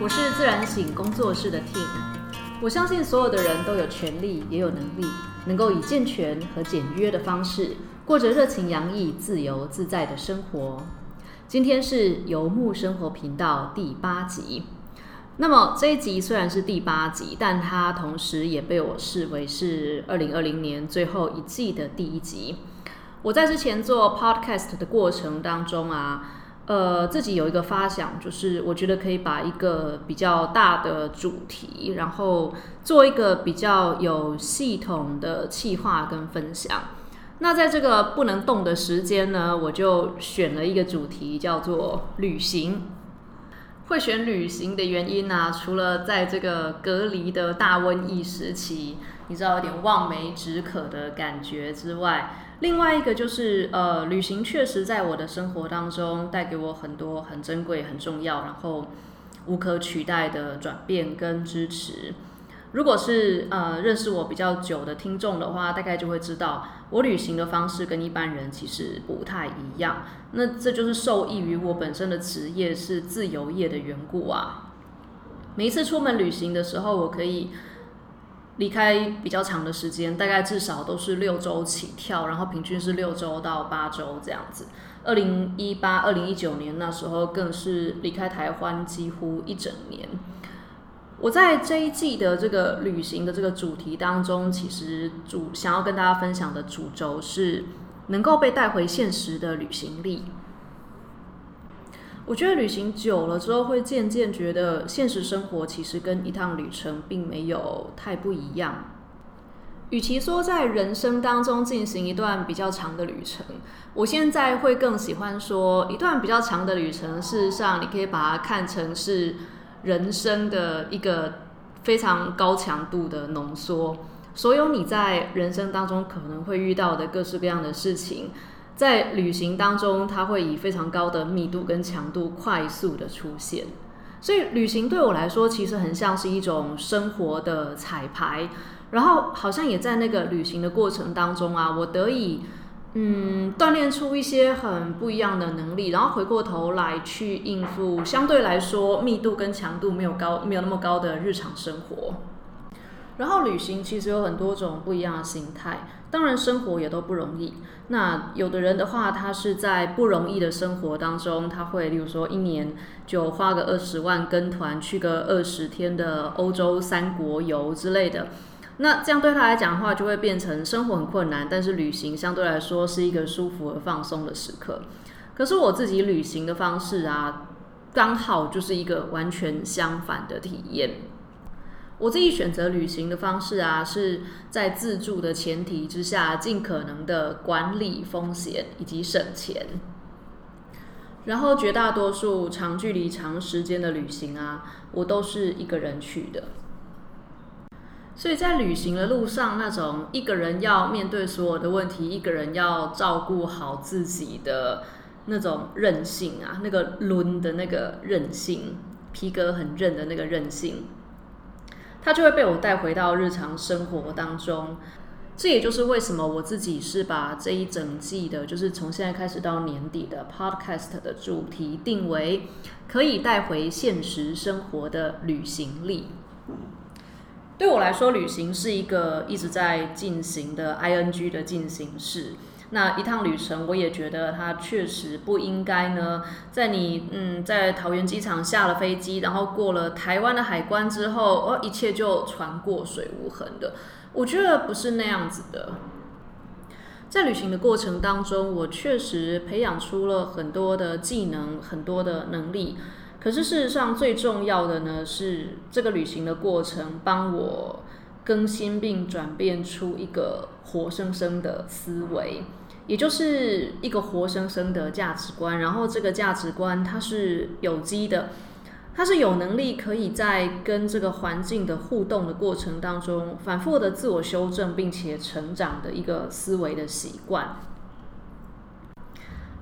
我是自然醒工作室的 Tim。我相信所有的人都有权利，也有能力，能够以健全和简约的方式，过着热情洋溢、自由自在的生活。今天是游牧生活频道第八集。那么这一集虽然是第八集，但它同时也被我视为是二零二零年最后一季的第一集。我在之前做 podcast 的过程当中啊。呃，自己有一个发想，就是我觉得可以把一个比较大的主题，然后做一个比较有系统的企划跟分享。那在这个不能动的时间呢，我就选了一个主题，叫做旅行。会选旅行的原因呢，除了在这个隔离的大瘟疫时期，你知道有点望梅止渴的感觉之外。另外一个就是，呃，旅行确实在我的生活当中带给我很多很珍贵、很重要，然后无可取代的转变跟支持。如果是呃认识我比较久的听众的话，大概就会知道，我旅行的方式跟一般人其实不太一样。那这就是受益于我本身的职业是自由业的缘故啊。每一次出门旅行的时候，我可以。离开比较长的时间，大概至少都是六周起跳，然后平均是六周到八周这样子。二零一八、二零一九年那时候更是离开台湾几乎一整年。我在这一季的这个旅行的这个主题当中，其实主想要跟大家分享的主轴是能够被带回现实的旅行力。我觉得旅行久了之后，会渐渐觉得现实生活其实跟一趟旅程并没有太不一样。与其说在人生当中进行一段比较长的旅程，我现在会更喜欢说，一段比较长的旅程，事实上你可以把它看成是人生的一个非常高强度的浓缩。所有你在人生当中可能会遇到的各式各样的事情。在旅行当中，它会以非常高的密度跟强度快速的出现，所以旅行对我来说其实很像是一种生活的彩排，然后好像也在那个旅行的过程当中啊，我得以嗯锻炼出一些很不一样的能力，然后回过头来去应付相对来说密度跟强度没有高、没有那么高的日常生活。然后旅行其实有很多种不一样的形态，当然生活也都不容易。那有的人的话，他是在不容易的生活当中，他会例如说一年就花个二十万跟团去个二十天的欧洲三国游之类的。那这样对他来讲的话，就会变成生活很困难，但是旅行相对来说是一个舒服而放松的时刻。可是我自己旅行的方式啊，刚好就是一个完全相反的体验。我自己选择旅行的方式啊，是在自助的前提之下，尽可能的管理风险以及省钱。然后绝大多数长距离、长时间的旅行啊，我都是一个人去的。所以在旅行的路上，那种一个人要面对所有的问题，一个人要照顾好自己的那种韧性啊，那个抡的那个韧性，皮革很韧的那个韧性。它就会被我带回到日常生活当中，这也就是为什么我自己是把这一整季的，就是从现在开始到年底的 Podcast 的主题定为可以带回现实生活的旅行力。对我来说，旅行是一个一直在进行的 ing 的进行式。那一趟旅程，我也觉得它确实不应该呢。在你嗯，在桃园机场下了飞机，然后过了台湾的海关之后，哦，一切就船过水无痕的。我觉得不是那样子的。在旅行的过程当中，我确实培养出了很多的技能，很多的能力。可是事实上，最重要的呢，是这个旅行的过程帮我更新并转变出一个活生生的思维。也就是一个活生生的价值观，然后这个价值观它是有机的，它是有能力可以在跟这个环境的互动的过程当中反复的自我修正，并且成长的一个思维的习惯。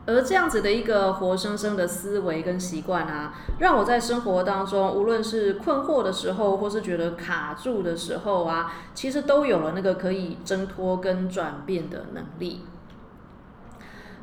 而这样子的一个活生生的思维跟习惯啊，让我在生活当中，无论是困惑的时候，或是觉得卡住的时候啊，其实都有了那个可以挣脱跟转变的能力。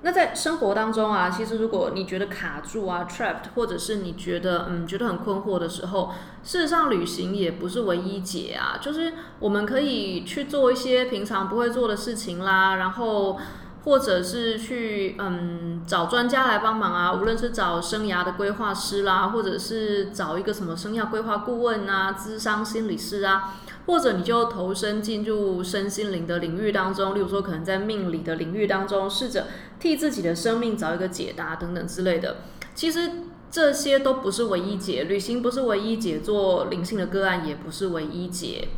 那在生活当中啊，其实如果你觉得卡住啊，trapped，或者是你觉得嗯觉得很困惑的时候，事实上旅行也不是唯一解啊。就是我们可以去做一些平常不会做的事情啦，然后或者是去嗯找专家来帮忙啊，无论是找生涯的规划师啦，或者是找一个什么生涯规划顾问啊、咨商心理师啊。或者你就投身进入身心灵的领域当中，例如说可能在命理的领域当中，试着替自己的生命找一个解答等等之类的。其实这些都不是唯一解，旅行不是唯一解，做灵性的个案也不是唯一解。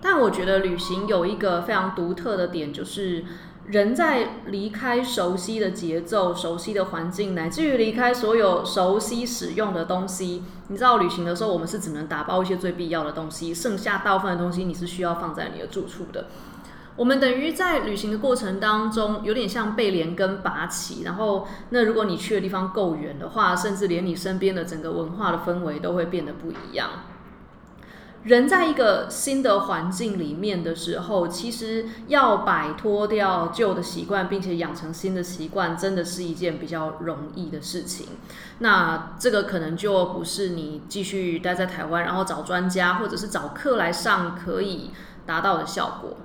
但我觉得旅行有一个非常独特的点，就是。人在离开熟悉的节奏、熟悉的环境，乃至于离开所有熟悉使用的东西。你知道，旅行的时候，我们是只能打包一些最必要的东西，剩下大部分的东西你是需要放在你的住处的。我们等于在旅行的过程当中，有点像被连根拔起。然后，那如果你去的地方够远的话，甚至连你身边的整个文化的氛围都会变得不一样。人在一个新的环境里面的时候，其实要摆脱掉旧的习惯，并且养成新的习惯，真的是一件比较容易的事情。那这个可能就不是你继续待在台湾，然后找专家或者是找课来上可以达到的效果。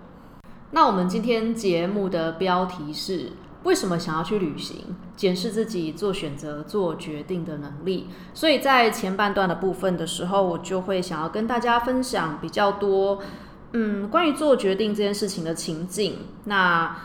那我们今天节目的标题是。为什么想要去旅行？检视自己做选择、做决定的能力。所以在前半段的部分的时候，我就会想要跟大家分享比较多，嗯，关于做决定这件事情的情境。那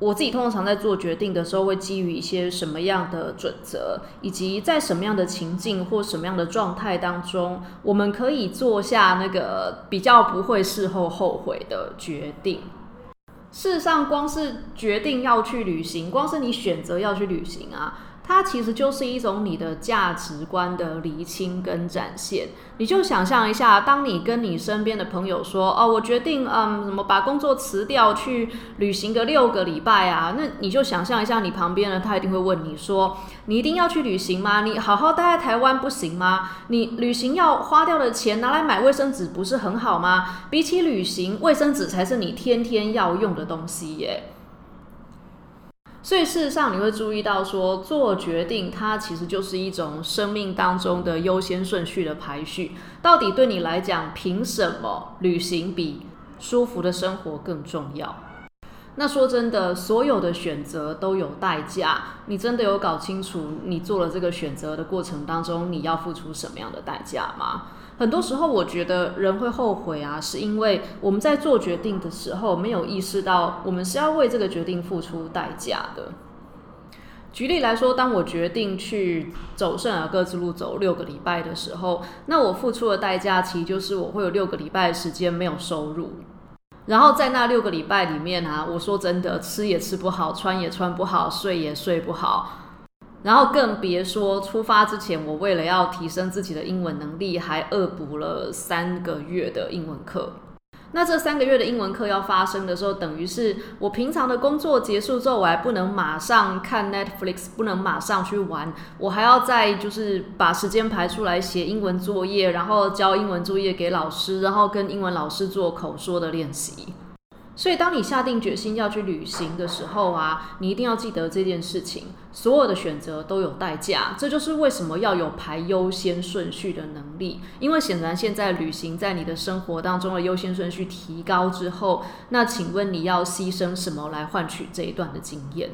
我自己通常在做决定的时候，会基于一些什么样的准则，以及在什么样的情境或什么样的状态当中，我们可以做下那个比较不会事后后悔的决定。事实上，光是决定要去旅行，光是你选择要去旅行啊。它其实就是一种你的价值观的厘清跟展现。你就想象一下，当你跟你身边的朋友说：“哦，我决定，嗯，什么把工作辞掉去旅行个六个礼拜啊？”那你就想象一下，你旁边人，他一定会问你说：“你一定要去旅行吗？你好好待在台湾不行吗？你旅行要花掉的钱拿来买卫生纸不是很好吗？比起旅行，卫生纸才是你天天要用的东西耶。”所以事实上，你会注意到说，做决定它其实就是一种生命当中的优先顺序的排序。到底对你来讲，凭什么旅行比舒服的生活更重要？那说真的，所有的选择都有代价。你真的有搞清楚，你做了这个选择的过程当中，你要付出什么样的代价吗？很多时候，我觉得人会后悔啊，是因为我们在做决定的时候没有意识到，我们是要为这个决定付出代价的。举例来说，当我决定去走圣尔各之路走六个礼拜的时候，那我付出的代价其实就是我会有六个礼拜的时间没有收入。然后在那六个礼拜里面啊，我说真的，吃也吃不好，穿也穿不好，睡也睡不好。然后更别说出发之前，我为了要提升自己的英文能力，还恶补了三个月的英文课。那这三个月的英文课要发生的时候，等于是我平常的工作结束之后，我还不能马上看 Netflix，不能马上去玩，我还要再就是把时间排出来写英文作业，然后交英文作业给老师，然后跟英文老师做口说的练习。所以，当你下定决心要去旅行的时候啊，你一定要记得这件事情。所有的选择都有代价，这就是为什么要有排优先顺序的能力。因为显然，现在旅行在你的生活当中的优先顺序提高之后，那请问你要牺牲什么来换取这一段的经验？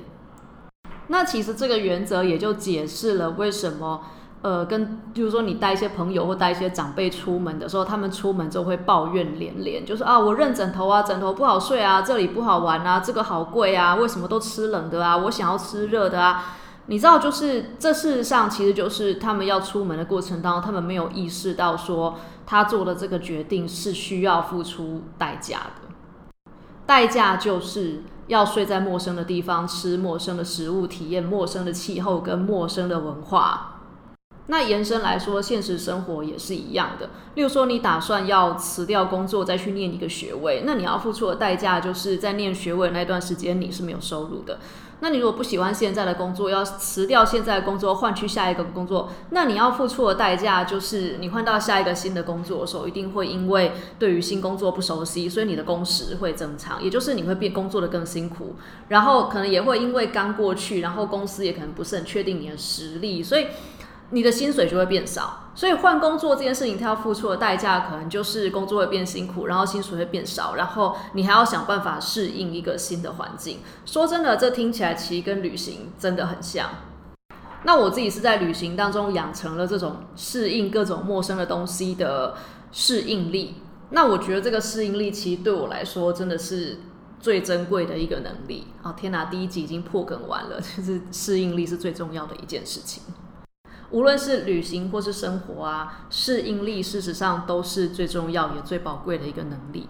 那其实这个原则也就解释了为什么。呃，跟就是说，你带一些朋友或带一些长辈出门的时候，他们出门之后会抱怨连连，就是啊，我认枕头啊，枕头不好睡啊，这里不好玩啊，这个好贵啊，为什么都吃冷的啊？我想要吃热的啊。你知道，就是这事实上其实就是他们要出门的过程当中，他们没有意识到说他做的这个决定是需要付出代价的，代价就是要睡在陌生的地方，吃陌生的食物，体验陌生的气候跟陌生的文化。那延伸来说，现实生活也是一样的。例如说，你打算要辞掉工作再去念一个学位，那你要付出的代价就是在念学位那段时间你是没有收入的。那你如果不喜欢现在的工作，要辞掉现在的工作，换去下一个工作，那你要付出的代价就是你换到下一个新的工作的时候，一定会因为对于新工作不熟悉，所以你的工时会增长，也就是你会变工作的更辛苦，然后可能也会因为刚过去，然后公司也可能不是很确定你的实力，所以。你的薪水就会变少，所以换工作这件事情，它要付出的代价可能就是工作会变辛苦，然后薪水会变少，然后你还要想办法适应一个新的环境。说真的，这听起来其实跟旅行真的很像。那我自己是在旅行当中养成了这种适应各种陌生的东西的适应力。那我觉得这个适应力其实对我来说真的是最珍贵的一个能力啊！天哪，第一集已经破梗完了，就是适应力是最重要的一件事情。无论是旅行或是生活啊，适应力事实上都是最重要也最宝贵的一个能力。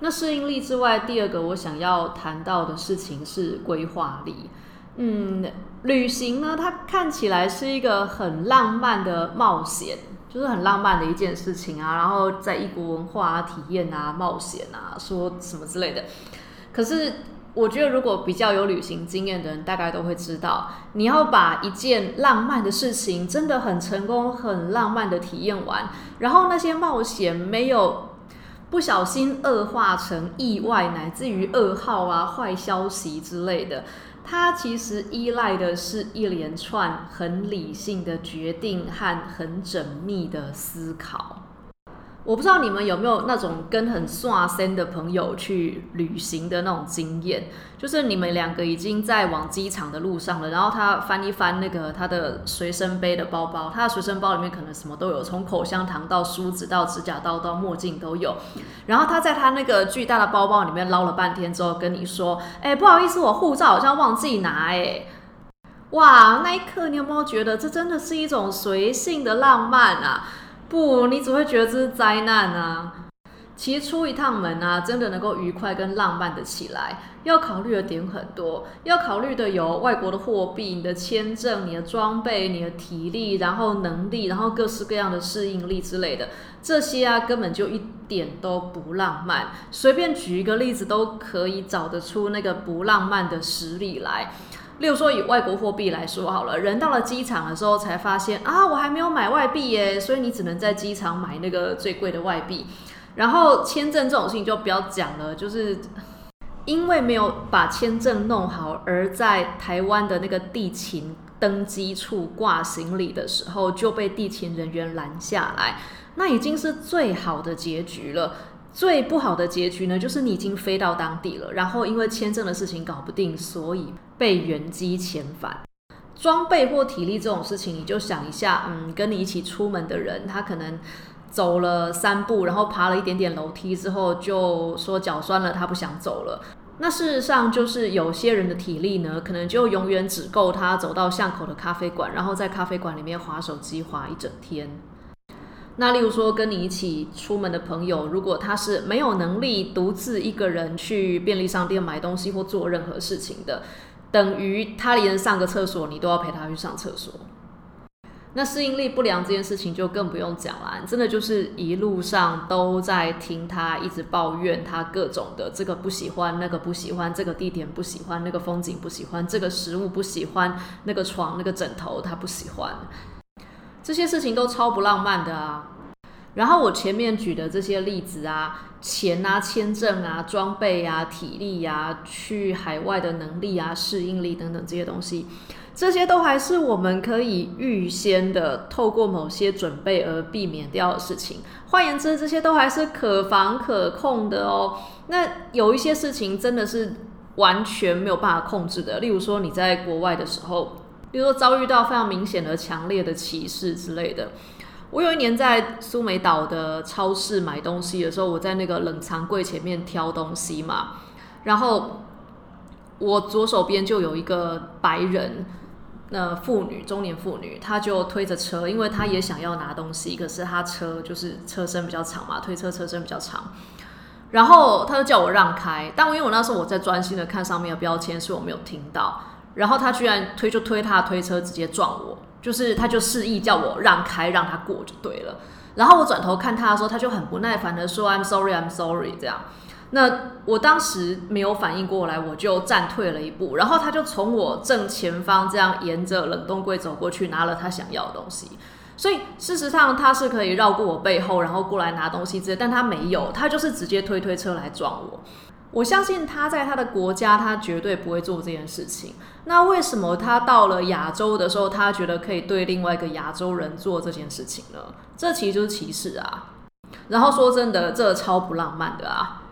那适应力之外，第二个我想要谈到的事情是规划力。嗯，旅行呢，它看起来是一个很浪漫的冒险，就是很浪漫的一件事情啊。然后在异国文化体验啊，冒险啊，说什么之类的。可是。我觉得，如果比较有旅行经验的人，大概都会知道，你要把一件浪漫的事情真的很成功、很浪漫的体验完，然后那些冒险没有不小心恶化成意外，乃至于噩耗啊、坏消息之类的，它其实依赖的是一连串很理性的决定和很缜密的思考。我不知道你们有没有那种跟很刷身的朋友去旅行的那种经验，就是你们两个已经在往机场的路上了，然后他翻一翻那个他的随身背的包包，他的随身包里面可能什么都有，从口香糖到梳子到指甲刀到墨镜都有，然后他在他那个巨大的包包里面捞了半天之后跟你说：“哎，不好意思，我护照好像忘记拿。”哎，哇，那一刻你有没有觉得这真的是一种随性的浪漫啊？不，你只会觉得这是灾难啊！其实出一趟门啊，真的能够愉快跟浪漫的起来，要考虑的点很多，要考虑的有外国的货币、你的签证、你的装备、你的体力，然后能力，然后各式各样的适应力之类的，这些啊根本就一点都不浪漫。随便举一个例子，都可以找得出那个不浪漫的实例来。例如说，以外国货币来说好了，人到了机场的时候才发现啊，我还没有买外币耶，所以你只能在机场买那个最贵的外币。然后签证这种事情就不要讲了，就是因为没有把签证弄好，而在台湾的那个地勤登机处挂行李的时候就被地勤人员拦下来，那已经是最好的结局了。最不好的结局呢，就是你已经飞到当地了，然后因为签证的事情搞不定，所以被原机遣返。装备或体力这种事情，你就想一下，嗯，跟你一起出门的人，他可能走了三步，然后爬了一点点楼梯之后，就说脚酸了，他不想走了。那事实上就是有些人的体力呢，可能就永远只够他走到巷口的咖啡馆，然后在咖啡馆里面划手机划一整天。那例如说，跟你一起出门的朋友，如果他是没有能力独自一个人去便利商店买东西或做任何事情的，等于他连上个厕所你都要陪他去上厕所。那适应力不良这件事情就更不用讲了，真的就是一路上都在听他一直抱怨他各种的这个不喜欢，那个不喜欢，这个地点不喜欢，那个风景不喜欢，这个食物不喜欢，那个床那个枕头他不喜欢。这些事情都超不浪漫的啊！然后我前面举的这些例子啊，钱啊、签证啊、装备啊、体力啊、去海外的能力啊、适应力等等这些东西，这些都还是我们可以预先的透过某些准备而避免掉的事情。换言之，这些都还是可防可控的哦。那有一些事情真的是完全没有办法控制的，例如说你在国外的时候。比如说遭遇到非常明显的、强烈的歧视之类的。我有一年在苏梅岛的超市买东西的时候，我在那个冷藏柜前面挑东西嘛，然后我左手边就有一个白人，那妇女，中年妇女，她就推着车，因为她也想要拿东西，可是她车就是车身比较长嘛，推车车身比较长，然后她就叫我让开，但因为我那时候我在专心的看上面的标签，所以我没有听到。然后他居然推就推他的推车，直接撞我，就是他就示意叫我让开，让他过就对了。然后我转头看他的时候，他就很不耐烦的说：“I'm sorry, I'm sorry。”这样，那我当时没有反应过来，我就暂退了一步，然后他就从我正前方这样沿着冷冻柜走过去，拿了他想要的东西。所以事实上他是可以绕过我背后，然后过来拿东西之类，但他没有，他就是直接推推车来撞我。我相信他在他的国家，他绝对不会做这件事情。那为什么他到了亚洲的时候，他觉得可以对另外一个亚洲人做这件事情呢？这其实就是歧视啊！然后说真的，这超不浪漫的啊！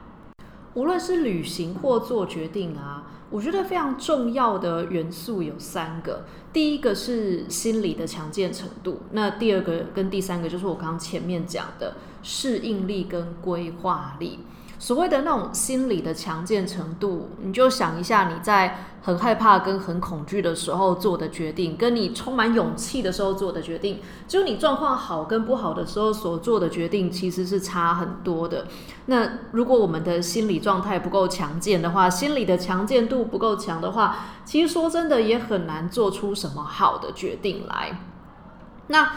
无论是旅行或做决定啊，我觉得非常重要的元素有三个。第一个是心理的强健程度，那第二个跟第三个就是我刚刚前面讲的适应力跟规划力。所谓的那种心理的强健程度，你就想一下，你在很害怕跟很恐惧的时候做的决定，跟你充满勇气的时候做的决定，就你状况好跟不好的时候所做的决定，其实是差很多的。那如果我们的心理状态不够强健的话，心理的强健度不够强的话，其实说真的也很难做出什么好的决定来。那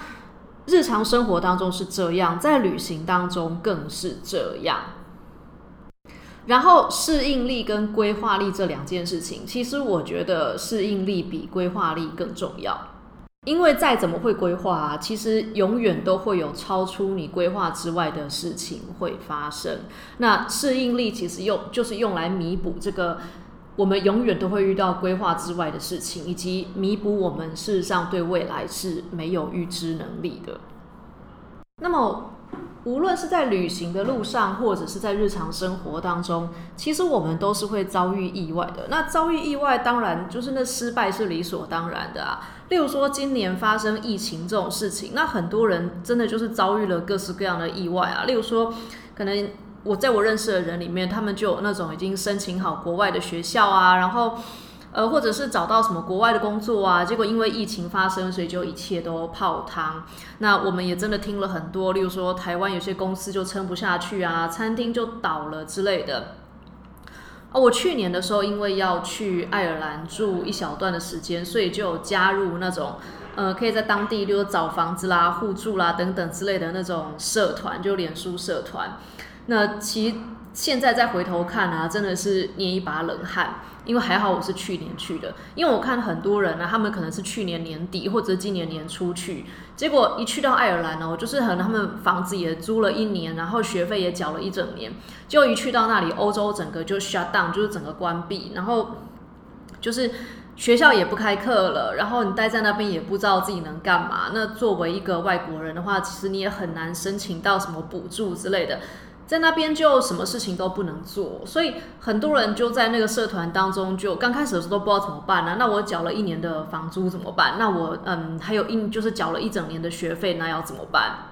日常生活当中是这样，在旅行当中更是这样。然后适应力跟规划力这两件事情，其实我觉得适应力比规划力更重要。因为再怎么会规划啊，其实永远都会有超出你规划之外的事情会发生。那适应力其实用就是用来弥补这个我们永远都会遇到规划之外的事情，以及弥补我们事实上对未来是没有预知能力的。那么。无论是在旅行的路上，或者是在日常生活当中，其实我们都是会遭遇意外的。那遭遇意外，当然就是那失败是理所当然的啊。例如说，今年发生疫情这种事情，那很多人真的就是遭遇了各式各样的意外啊。例如说，可能我在我认识的人里面，他们就有那种已经申请好国外的学校啊，然后。呃，或者是找到什么国外的工作啊，结果因为疫情发生，所以就一切都泡汤。那我们也真的听了很多，例如说台湾有些公司就撑不下去啊，餐厅就倒了之类的。哦，我去年的时候因为要去爱尔兰住一小段的时间，所以就加入那种呃，可以在当地，例如找房子啦、互助啦等等之类的那种社团，就脸书社团。那其现在再回头看啊，真的是捏一把冷汗。因为还好我是去年去的，因为我看很多人呢，他们可能是去年年底或者今年年初去，结果一去到爱尔兰呢，就是可能他们房子也租了一年，然后学费也缴了一整年，就一去到那里，欧洲整个就 shut down，就是整个关闭，然后就是学校也不开课了，然后你待在那边也不知道自己能干嘛。那作为一个外国人的话，其实你也很难申请到什么补助之类的。在那边就什么事情都不能做，所以很多人就在那个社团当中，就刚开始的时候都不知道怎么办呢？那我缴了一年的房租怎么办？那我嗯还有一就是缴了一整年的学费，那要怎么办？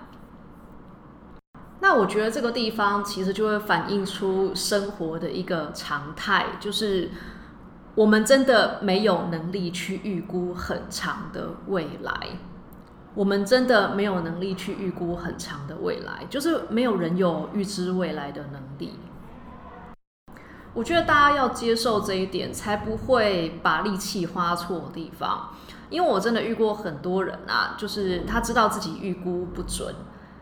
那我觉得这个地方其实就会反映出生活的一个常态，就是我们真的没有能力去预估很长的未来。我们真的没有能力去预估很长的未来，就是没有人有预知未来的能力。我觉得大家要接受这一点，才不会把力气花错地方。因为我真的遇过很多人啊，就是他知道自己预估不准。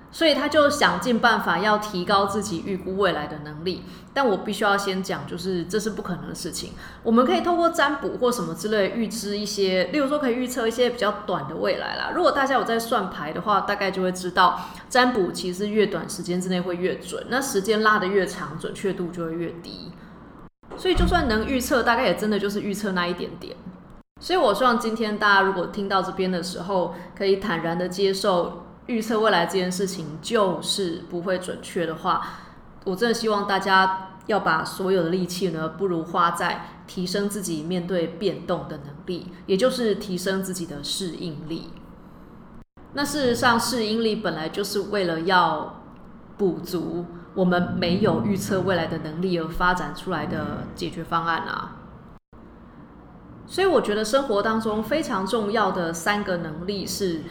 所以他就想尽办法要提高自己预估未来的能力，但我必须要先讲，就是这是不可能的事情。我们可以透过占卜或什么之类预知一些，例如说可以预测一些比较短的未来啦。如果大家有在算牌的话，大概就会知道，占卜其实越短时间之内会越准，那时间拉得越长，准确度就会越低。所以就算能预测，大概也真的就是预测那一点点。所以我希望今天大家如果听到这边的时候，可以坦然的接受。预测未来这件事情就是不会准确的话，我真的希望大家要把所有的力气呢，不如花在提升自己面对变动的能力，也就是提升自己的适应力。那事实上，适应力本来就是为了要补足我们没有预测未来的能力而发展出来的解决方案啊。所以，我觉得生活当中非常重要的三个能力是。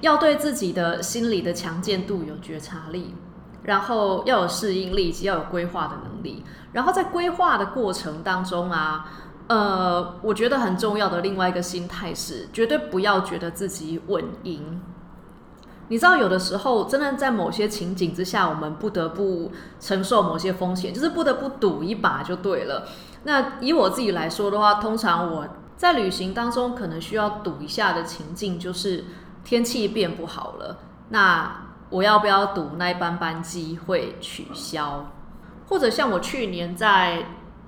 要对自己的心理的强健度有觉察力，然后要有适应力，以及要有规划的能力。然后在规划的过程当中啊，呃，我觉得很重要的另外一个心态是，绝对不要觉得自己稳赢。你知道，有的时候真的在某些情景之下，我们不得不承受某些风险，就是不得不赌一把就对了。那以我自己来说的话，通常我在旅行当中可能需要赌一下的情境，就是天气变不好了，那我要不要赌那一班班机会取消？或者像我去年在。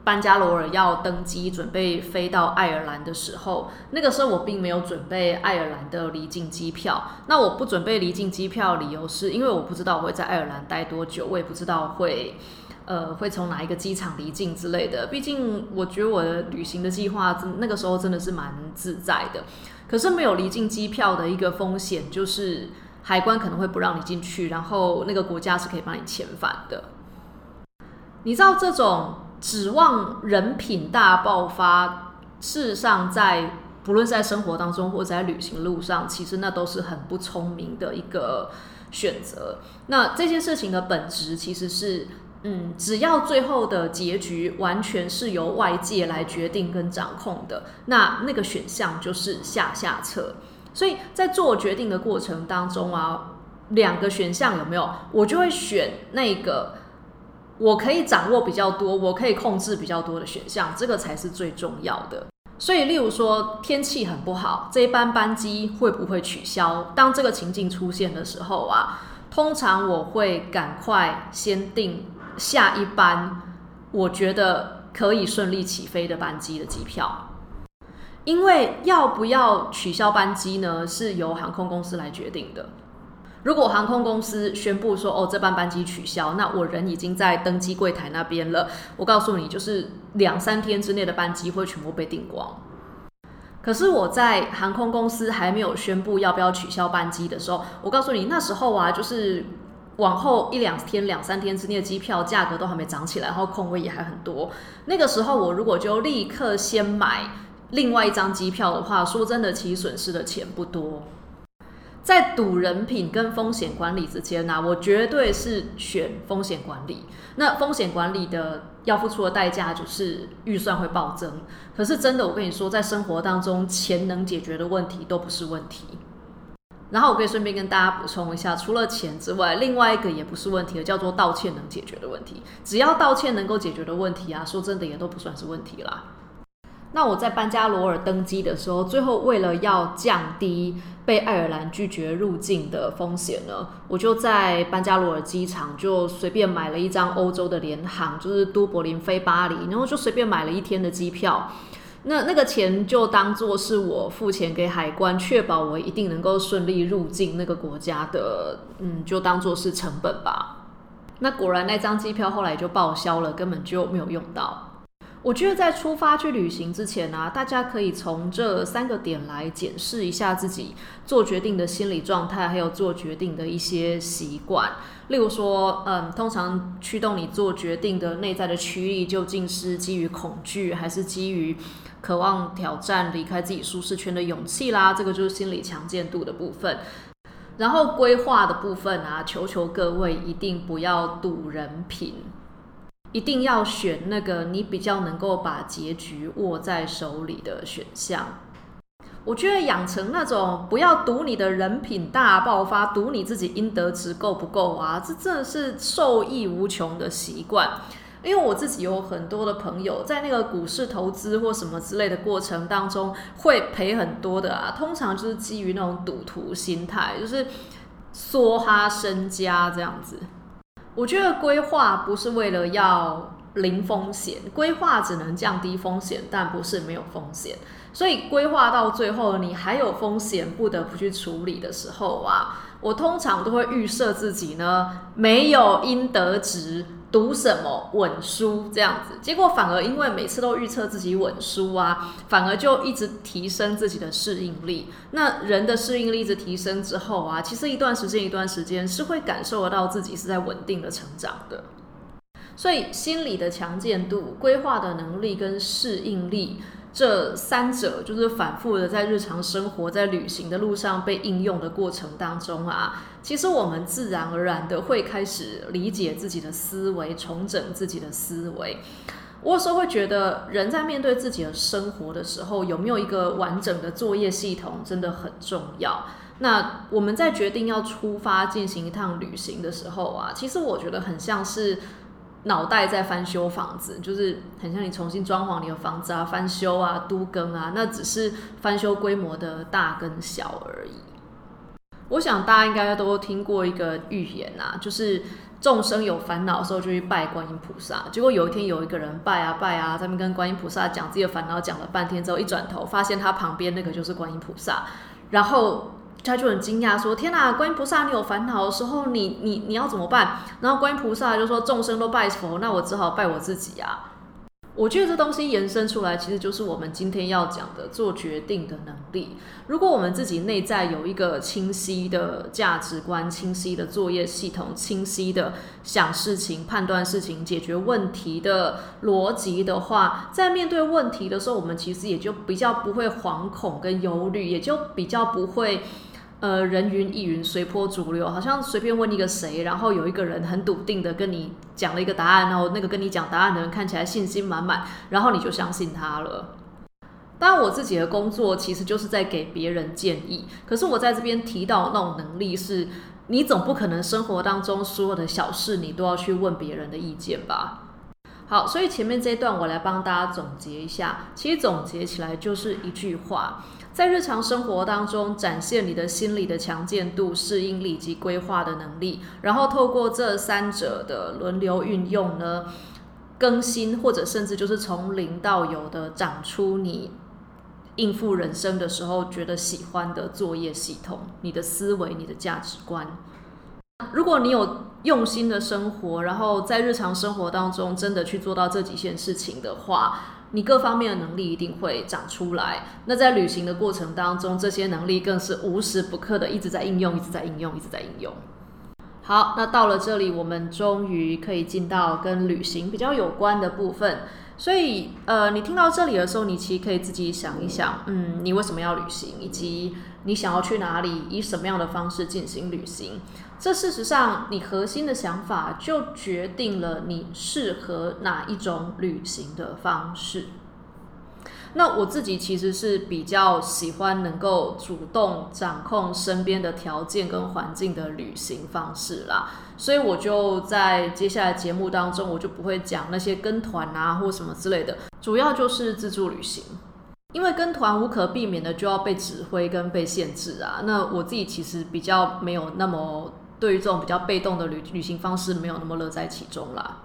班加罗尔要登机，准备飞到爱尔兰的时候，那个时候我并没有准备爱尔兰的离境机票。那我不准备离境机票，理由是因为我不知道我会在爱尔兰待多久，我也不知道会呃会从哪一个机场离境之类的。毕竟我觉得我的旅行的计划那个时候真的是蛮自在的。可是没有离境机票的一个风险就是海关可能会不让你进去，然后那个国家是可以帮你遣返的。你知道这种？指望人品大爆发，事实上，在不论是在生活当中或者在旅行路上，其实那都是很不聪明的一个选择。那这件事情的本质其实是，嗯，只要最后的结局完全是由外界来决定跟掌控的，那那个选项就是下下策。所以在做决定的过程当中啊，两个选项有没有，我就会选那个。我可以掌握比较多，我可以控制比较多的选项，这个才是最重要的。所以，例如说天气很不好，这一班班机会不会取消？当这个情境出现的时候啊，通常我会赶快先订下一班我觉得可以顺利起飞的班机的机票，因为要不要取消班机呢，是由航空公司来决定的。如果航空公司宣布说，哦，这班班机取消，那我人已经在登机柜台那边了。我告诉你，就是两三天之内的班机会全部被订光。可是我在航空公司还没有宣布要不要取消班机的时候，我告诉你，那时候啊，就是往后一两天、两三天之内的机票价格都还没涨起来，然后空位也还很多。那个时候，我如果就立刻先买另外一张机票的话，说真的，其实损失的钱不多。在赌人品跟风险管理之间呢，我绝对是选风险管理。那风险管理的要付出的代价就是预算会暴增。可是真的，我跟你说，在生活当中，钱能解决的问题都不是问题。然后我可以顺便跟大家补充一下，除了钱之外，另外一个也不是问题的，叫做道歉能解决的问题。只要道歉能够解决的问题啊，说真的也都不算是问题啦。那我在班加罗尔登机的时候，最后为了要降低被爱尔兰拒绝入境的风险呢，我就在班加罗尔机场就随便买了一张欧洲的联航，就是都柏林飞巴黎，然后就随便买了一天的机票。那那个钱就当做是我付钱给海关，确保我一定能够顺利入境那个国家的，嗯，就当做是成本吧。那果然那张机票后来就报销了，根本就没有用到。我觉得在出发去旅行之前呢，大家可以从这三个点来检视一下自己做决定的心理状态，还有做决定的一些习惯。例如说，嗯，通常驱动你做决定的内在的驱力，究竟是基于恐惧，还是基于渴望挑战、离开自己舒适圈的勇气啦？这个就是心理强健度的部分。然后规划的部分啊，求求各位一定不要赌人品。一定要选那个你比较能够把结局握在手里的选项。我觉得养成那种不要赌你的人品大爆发，赌你自己应得值够不够啊，这真的是受益无穷的习惯。因为我自己有很多的朋友在那个股市投资或什么之类的过程当中会赔很多的啊，通常就是基于那种赌徒心态，就是梭哈身家这样子。我觉得规划不是为了要零风险，规划只能降低风险，但不是没有风险。所以规划到最后，你还有风险不得不去处理的时候啊，我通常都会预设自己呢没有应得值。读什么稳输这样子，结果反而因为每次都预测自己稳输啊，反而就一直提升自己的适应力。那人的适应力一直提升之后啊，其实一段时间一段时间是会感受得到自己是在稳定的成长的。所以心理的强健度、规划的能力跟适应力。这三者就是反复的在日常生活、在旅行的路上被应用的过程当中啊，其实我们自然而然的会开始理解自己的思维，重整自己的思维。我有时候会觉得，人在面对自己的生活的时候，有没有一个完整的作业系统真的很重要。那我们在决定要出发进行一趟旅行的时候啊，其实我觉得很像是脑袋在翻修房子，就是很像你重新装潢你的房子啊，翻修啊，都更啊，那只是翻修规模的大跟小而已。我想大家应该都听过一个寓言啊，就是众生有烦恼的时候就去拜观音菩萨，结果有一天有一个人拜啊拜啊，在那跟观音菩萨讲自己的烦恼，讲了半天之后，一转头发现他旁边那个就是观音菩萨，然后。他就很惊讶，说：“天哪，观音菩萨，你有烦恼的时候，你你你要怎么办？”然后观音菩萨就说：“众生都拜佛，那我只好拜我自己啊。”我觉得这东西延伸出来，其实就是我们今天要讲的做决定的能力。如果我们自己内在有一个清晰的价值观、清晰的作业系统、清晰的想事情、判断事情、解决问题的逻辑的话，在面对问题的时候，我们其实也就比较不会惶恐跟忧虑，也就比较不会。呃，人云亦云，随波逐流，好像随便问一个谁，然后有一个人很笃定的跟你讲了一个答案，然后那个跟你讲答案的人看起来信心满满，然后你就相信他了。当然，我自己的工作其实就是在给别人建议，可是我在这边提到那种能力是，你总不可能生活当中所有的小事你都要去问别人的意见吧？好，所以前面这一段我来帮大家总结一下，其实总结起来就是一句话。在日常生活当中，展现你的心理的强健度、适应力及规划的能力，然后透过这三者的轮流运用呢，更新或者甚至就是从零到有的长出你应付人生的时候觉得喜欢的作业系统、你的思维、你的价值观。如果你有用心的生活，然后在日常生活当中真的去做到这几件事情的话。你各方面的能力一定会长出来。那在旅行的过程当中，这些能力更是无时不刻的一直在应用，一直在应用，一直在应用。好，那到了这里，我们终于可以进到跟旅行比较有关的部分。所以，呃，你听到这里的时候，你其实可以自己想一想，嗯，你为什么要旅行，以及你想要去哪里，以什么样的方式进行旅行。这事实上，你核心的想法就决定了你适合哪一种旅行的方式。那我自己其实是比较喜欢能够主动掌控身边的条件跟环境的旅行方式啦，所以我就在接下来节目当中，我就不会讲那些跟团啊或什么之类的，主要就是自助旅行。因为跟团无可避免的就要被指挥跟被限制啊，那我自己其实比较没有那么。对于这种比较被动的旅旅行方式，没有那么乐在其中啦。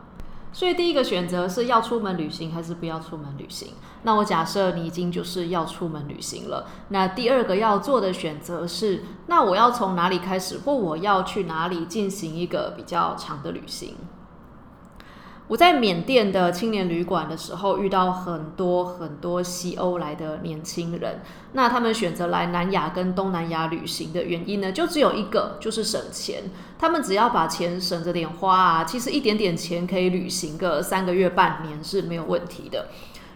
所以第一个选择是要出门旅行还是不要出门旅行？那我假设你已经就是要出门旅行了。那第二个要做的选择是，那我要从哪里开始，或我要去哪里进行一个比较长的旅行？我在缅甸的青年旅馆的时候，遇到很多很多西欧来的年轻人。那他们选择来南亚跟东南亚旅行的原因呢，就只有一个，就是省钱。他们只要把钱省着点花啊，其实一点点钱可以旅行个三个月、半年是没有问题的。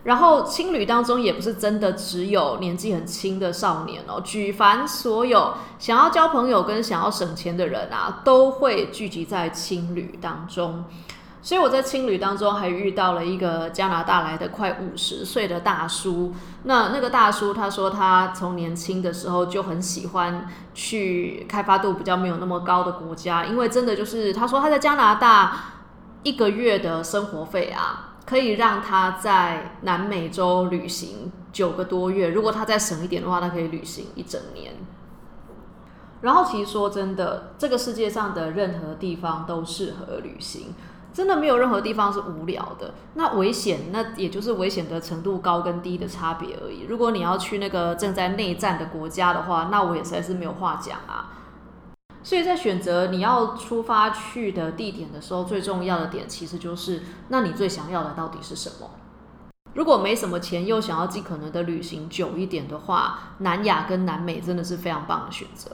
然后青旅当中也不是真的只有年纪很轻的少年哦，举凡所有想要交朋友跟想要省钱的人啊，都会聚集在青旅当中。所以我在青旅当中还遇到了一个加拿大来的快五十岁的大叔。那那个大叔他说他从年轻的时候就很喜欢去开发度比较没有那么高的国家，因为真的就是他说他在加拿大一个月的生活费啊，可以让他在南美洲旅行九个多月。如果他再省一点的话，他可以旅行一整年。然后其实说真的，这个世界上的任何地方都适合旅行。真的没有任何地方是无聊的。那危险，那也就是危险的程度高跟低的差别而已。如果你要去那个正在内战的国家的话，那我也实在是没有话讲啊。所以在选择你要出发去的地点的时候，最重要的点其实就是，那你最想要的到底是什么？如果没什么钱，又想要尽可能的旅行久一点的话，南亚跟南美真的是非常棒的选择。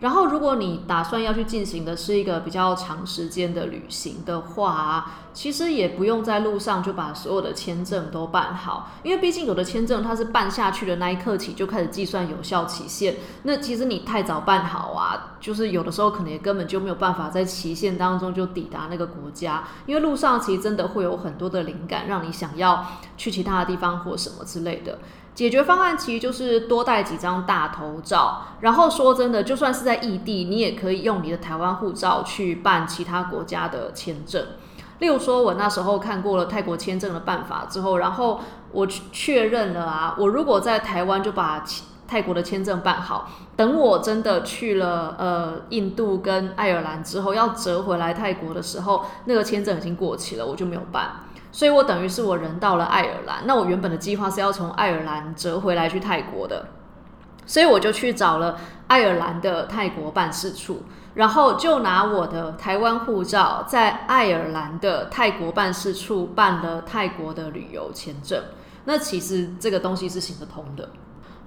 然后，如果你打算要去进行的是一个比较长时间的旅行的话，其实也不用在路上就把所有的签证都办好，因为毕竟有的签证它是办下去的那一刻起就开始计算有效期限。那其实你太早办好啊，就是有的时候可能也根本就没有办法在期限当中就抵达那个国家，因为路上其实真的会有很多的灵感，让你想要去其他的地方或什么之类的。解决方案其实就是多带几张大头照，然后说真的，就算是在异地，你也可以用你的台湾护照去办其他国家的签证。例如说，我那时候看过了泰国签证的办法之后，然后我确认了啊，我如果在台湾就把泰国的签证办好，等我真的去了呃印度跟爱尔兰之后，要折回来泰国的时候，那个签证已经过期了，我就没有办。所以我等于是我人到了爱尔兰，那我原本的计划是要从爱尔兰折回来去泰国的，所以我就去找了爱尔兰的泰国办事处，然后就拿我的台湾护照在爱尔兰的泰国办事处办了泰国的旅游签证。那其实这个东西是行得通的。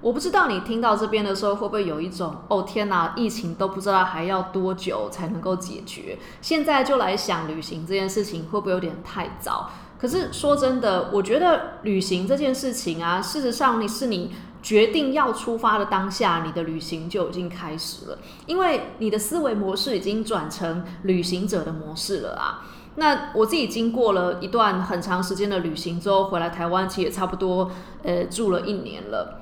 我不知道你听到这边的时候会不会有一种哦天哪，疫情都不知道还要多久才能够解决，现在就来想旅行这件事情会不会有点太早？可是说真的，我觉得旅行这件事情啊，事实上你是你决定要出发的当下，你的旅行就已经开始了，因为你的思维模式已经转成旅行者的模式了啊。那我自己经过了一段很长时间的旅行之后，回来台湾其实也差不多呃住了一年了。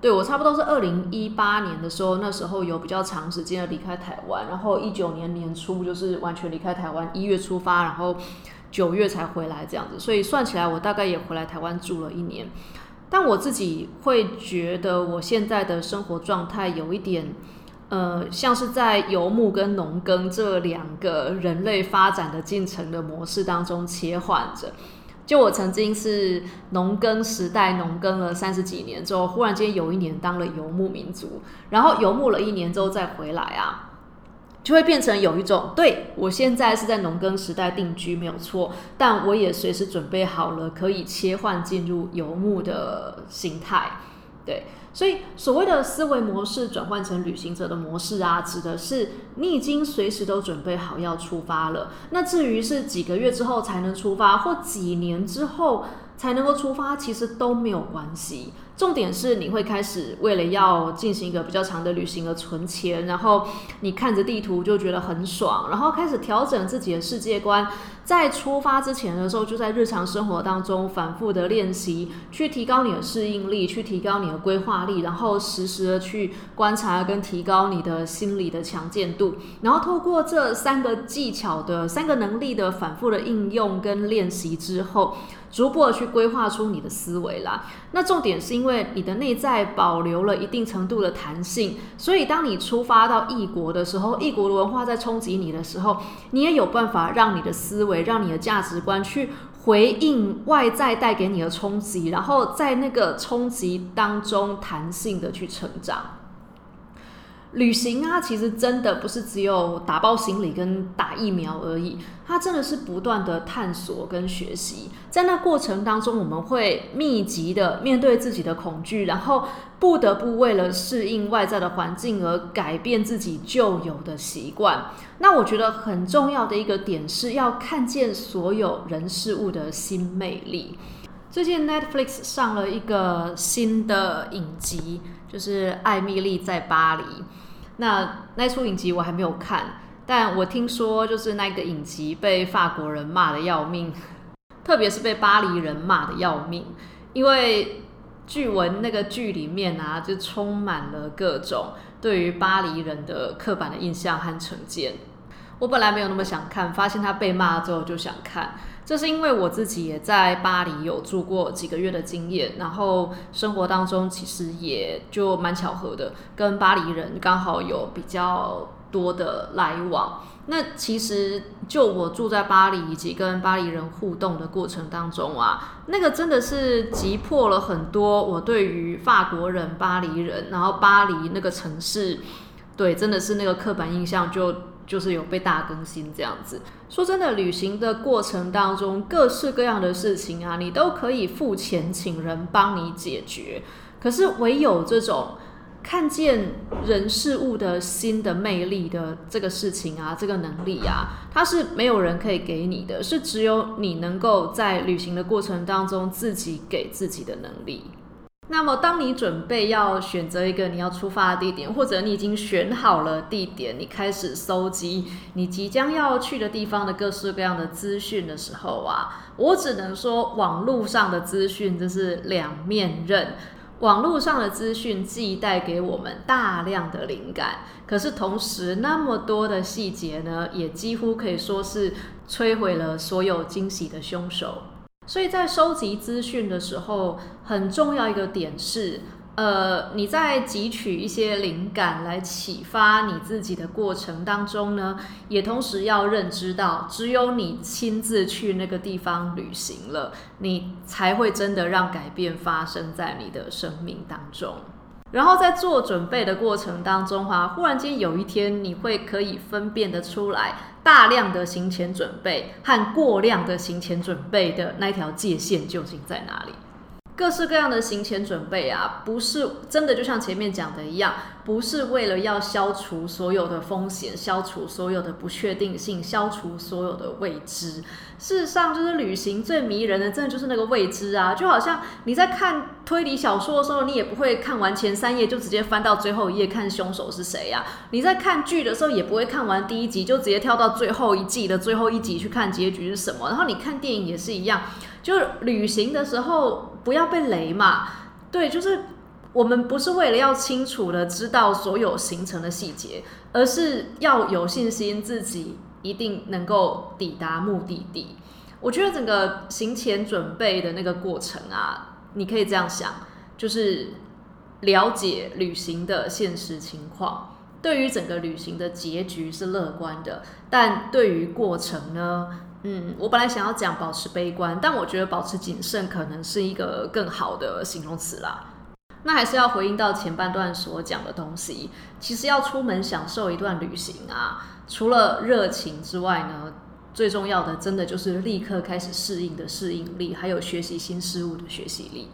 对我差不多是二零一八年的时候，那时候有比较长时间的离开台湾，然后一九年年初就是完全离开台湾，一月出发，然后。九月才回来这样子，所以算起来我大概也回来台湾住了一年。但我自己会觉得，我现在的生活状态有一点，呃，像是在游牧跟农耕这两个人类发展的进程的模式当中切换着。就我曾经是农耕时代，农耕了三十几年之后，忽然间有一年当了游牧民族，然后游牧了一年之后再回来啊。就会变成有一种，对我现在是在农耕时代定居没有错，但我也随时准备好了可以切换进入游牧的心态，对，所以所谓的思维模式转换成旅行者的模式啊，指的是你已经随时都准备好要出发了。那至于是几个月之后才能出发，或几年之后才能够出发，其实都没有关系。重点是你会开始为了要进行一个比较长的旅行而存钱，然后你看着地图就觉得很爽，然后开始调整自己的世界观。在出发之前的时候，就在日常生活当中反复的练习，去提高你的适应力，去提高你的规划力，然后实时的去观察跟提高你的心理的强健度。然后透过这三个技巧的三个能力的反复的应用跟练习之后。逐步的去规划出你的思维啦。那重点是因为你的内在保留了一定程度的弹性，所以当你出发到异国的时候，异国的文化在冲击你的时候，你也有办法让你的思维、让你的价值观去回应外在带给你的冲击，然后在那个冲击当中弹性的去成长。旅行啊，其实真的不是只有打包行李跟打疫苗而已，它真的是不断的探索跟学习。在那过程当中，我们会密集的面对自己的恐惧，然后不得不为了适应外在的环境而改变自己旧有的习惯。那我觉得很重要的一个点是要看见所有人事物的新魅力。最近 Netflix 上了一个新的影集，就是《艾米丽在巴黎》。那那出影集我还没有看，但我听说就是那个影集被法国人骂的要命，特别是被巴黎人骂的要命，因为据闻那个剧里面啊，就充满了各种对于巴黎人的刻板的印象和成见。我本来没有那么想看，发现他被骂之后就想看。这是因为我自己也在巴黎有住过几个月的经验，然后生活当中其实也就蛮巧合的，跟巴黎人刚好有比较多的来往。那其实就我住在巴黎以及跟巴黎人互动的过程当中啊，那个真的是击破了很多我对于法国人、巴黎人，然后巴黎那个城市，对，真的是那个刻板印象就。就是有被大更新这样子。说真的，旅行的过程当中，各式各样的事情啊，你都可以付钱请人帮你解决。可是唯有这种看见人事物的新的魅力的这个事情啊，这个能力啊，它是没有人可以给你的，是只有你能够在旅行的过程当中自己给自己的能力。那么，当你准备要选择一个你要出发的地点，或者你已经选好了地点，你开始搜集你即将要去的地方的各式各样的资讯的时候啊，我只能说，网络上的资讯这是两面刃。网络上的资讯既带给我们大量的灵感，可是同时那么多的细节呢，也几乎可以说是摧毁了所有惊喜的凶手。所以在收集资讯的时候，很重要一个点是。呃，你在汲取一些灵感来启发你自己的过程当中呢，也同时要认知到，只有你亲自去那个地方旅行了，你才会真的让改变发生在你的生命当中。然后在做准备的过程当中，哈，忽然间有一天，你会可以分辨得出来，大量的行前准备和过量的行前准备的那条界限究竟在哪里？各式各样的行前准备啊，不是真的就像前面讲的一样，不是为了要消除所有的风险，消除所有的不确定性，消除所有的未知。事实上，就是旅行最迷人的，真的就是那个未知啊！就好像你在看推理小说的时候，你也不会看完前三页就直接翻到最后一页看凶手是谁呀？你在看剧的时候，也不会看完第一集就直接跳到最后一季的最后一集去看结局是什么。然后你看电影也是一样。就是旅行的时候不要被雷嘛，对，就是我们不是为了要清楚的知道所有行程的细节，而是要有信心自己一定能够抵达目的地。我觉得整个行前准备的那个过程啊，你可以这样想，就是了解旅行的现实情况，对于整个旅行的结局是乐观的，但对于过程呢？嗯，我本来想要讲保持悲观，但我觉得保持谨慎可能是一个更好的形容词啦。那还是要回应到前半段所讲的东西，其实要出门享受一段旅行啊，除了热情之外呢，最重要的真的就是立刻开始适应的适应力，还有学习新事物的学习力。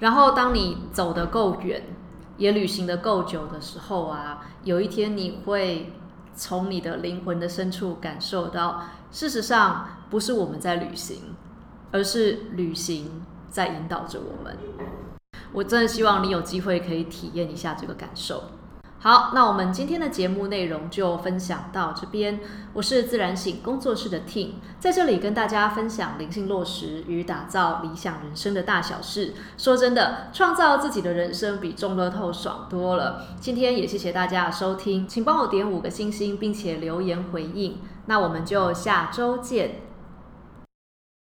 然后当你走得够远，也旅行的够久的时候啊，有一天你会从你的灵魂的深处感受到。事实上，不是我们在旅行，而是旅行在引导着我们。我真的希望你有机会可以体验一下这个感受。好，那我们今天的节目内容就分享到这边。我是自然醒工作室的 Tin，在这里跟大家分享灵性落实与打造理想人生的大小事。说真的，创造自己的人生比中乐透爽多了。今天也谢谢大家的收听，请帮我点五个星星，并且留言回应。那我们就下周见。